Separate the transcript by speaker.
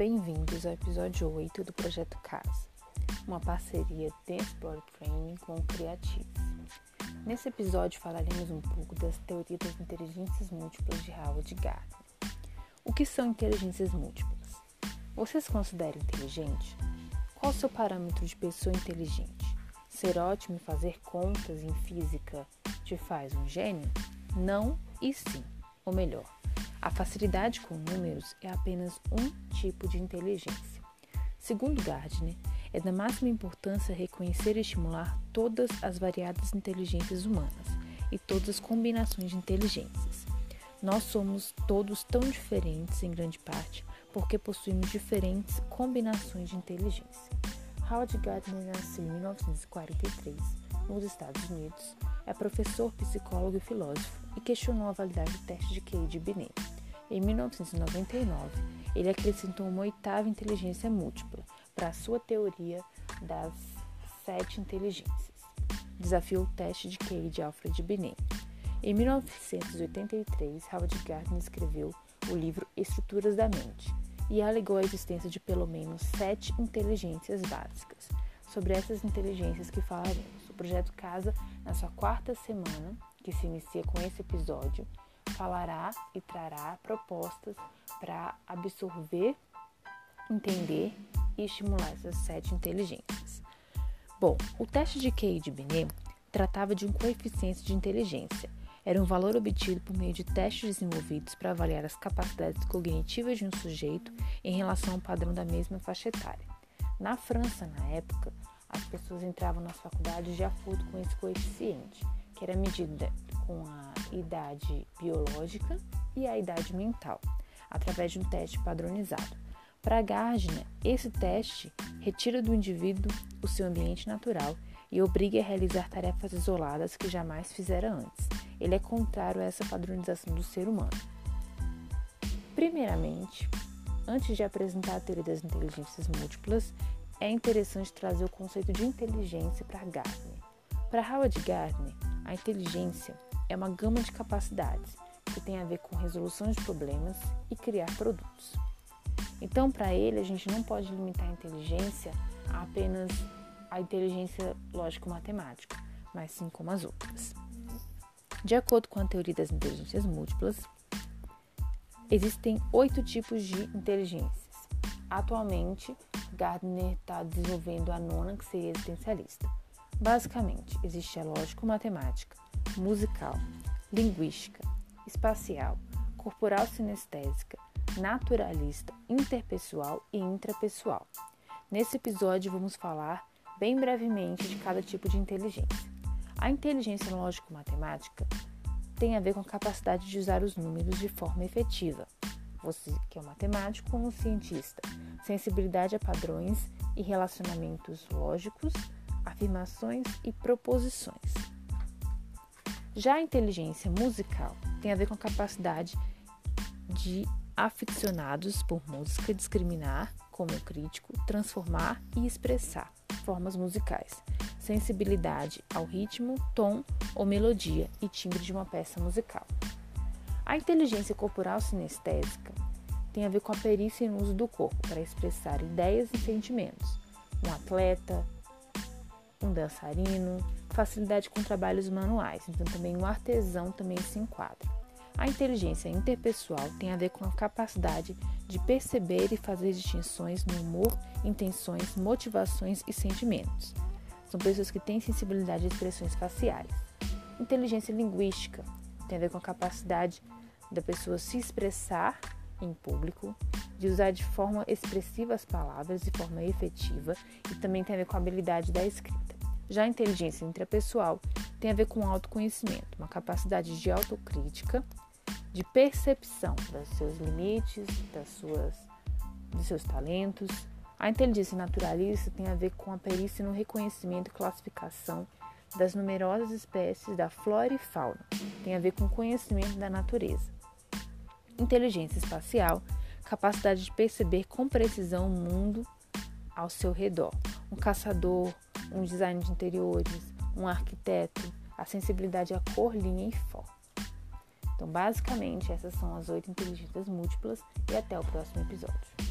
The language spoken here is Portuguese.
Speaker 1: Bem-vindos ao episódio 8 do Projeto Casa, uma parceria de Explore Training com o Creative. Nesse episódio falaremos um pouco das teorias das inteligências múltiplas de Howard Gardner. O que são inteligências múltiplas? Você se considera inteligente? Qual o seu parâmetro de pessoa inteligente? Ser ótimo em fazer contas em física te faz um gênio? Não e sim, ou melhor, a facilidade com números é apenas um tipo de inteligência. Segundo Gardner, é da máxima importância reconhecer e estimular todas as variadas inteligências humanas e todas as combinações de inteligências. Nós somos todos tão diferentes em grande parte porque possuímos diferentes combinações de inteligência. Howard Gardner nasceu em 1943 nos Estados Unidos, é professor, psicólogo e filósofo e questionou a validade do teste de QI de Binet. Em 1999, ele acrescentou uma oitava inteligência múltipla para a sua teoria das sete inteligências. Desafiou o teste de QI de Alfred Binet. Em 1983, Howard Gardner escreveu o livro Estruturas da Mente e alegou a existência de pelo menos sete inteligências básicas. Sobre essas inteligências que falaremos. Projeto Casa, na sua quarta semana, que se inicia com esse episódio, falará e trará propostas para absorver, entender e estimular essas sete inteligências. Bom, o teste de QI de Binet tratava de um coeficiente de inteligência. Era um valor obtido por meio de testes desenvolvidos para avaliar as capacidades cognitivas de um sujeito em relação ao padrão da mesma faixa etária. Na França, na época, as pessoas entravam nas faculdades de acordo com esse coeficiente, que era medido com a idade biológica e a idade mental, através de um teste padronizado. Para Gardner, esse teste retira do indivíduo o seu ambiente natural e obriga a realizar tarefas isoladas que jamais fizera antes. Ele é contrário a essa padronização do ser humano. Primeiramente, antes de apresentar a teoria das inteligências múltiplas, é interessante trazer o conceito de inteligência para Gardner. Para Howard Gardner, a inteligência é uma gama de capacidades que tem a ver com resolução de problemas e criar produtos. Então, para ele, a gente não pode limitar a inteligência a apenas a inteligência lógico-matemática, mas sim como as outras. De acordo com a teoria das inteligências múltiplas, existem oito tipos de inteligências. Atualmente, Gardner está desenvolvendo a nona, que seria existencialista. Basicamente, existe a lógico-matemática, musical, linguística, espacial, corporal sinestésica, naturalista, interpessoal e intrapessoal. Nesse episódio vamos falar bem brevemente de cada tipo de inteligência. A inteligência lógico-matemática tem a ver com a capacidade de usar os números de forma efetiva. Você que é um matemático como um cientista, sensibilidade a padrões e relacionamentos lógicos, afirmações e proposições. Já a inteligência musical tem a ver com a capacidade de aficionados por música discriminar, como crítico, transformar e expressar formas musicais, sensibilidade ao ritmo, tom ou melodia e timbre de uma peça musical. A inteligência corporal sinestésica tem a ver com a perícia no uso do corpo para expressar ideias e sentimentos. Um atleta, um dançarino, facilidade com trabalhos manuais, então também um artesão também se enquadra. A inteligência interpessoal tem a ver com a capacidade de perceber e fazer distinções no humor, intenções, motivações e sentimentos. São pessoas que têm sensibilidade de expressões faciais. Inteligência linguística tem a ver com a capacidade da pessoa se expressar em público, de usar de forma expressiva as palavras de forma efetiva e também tem a ver com a habilidade da escrita. Já a inteligência intrapessoal tem a ver com autoconhecimento, uma capacidade de autocrítica, de percepção dos seus limites, das suas, dos seus talentos. A inteligência naturalista tem a ver com a perícia no reconhecimento e classificação das numerosas espécies da flora e fauna, tem a ver com o conhecimento da natureza. Inteligência espacial, capacidade de perceber com precisão o mundo ao seu redor. Um caçador, um design de interiores, um arquiteto, a sensibilidade à cor, linha e forma. Então, basicamente, essas são as oito inteligências múltiplas e até o próximo episódio.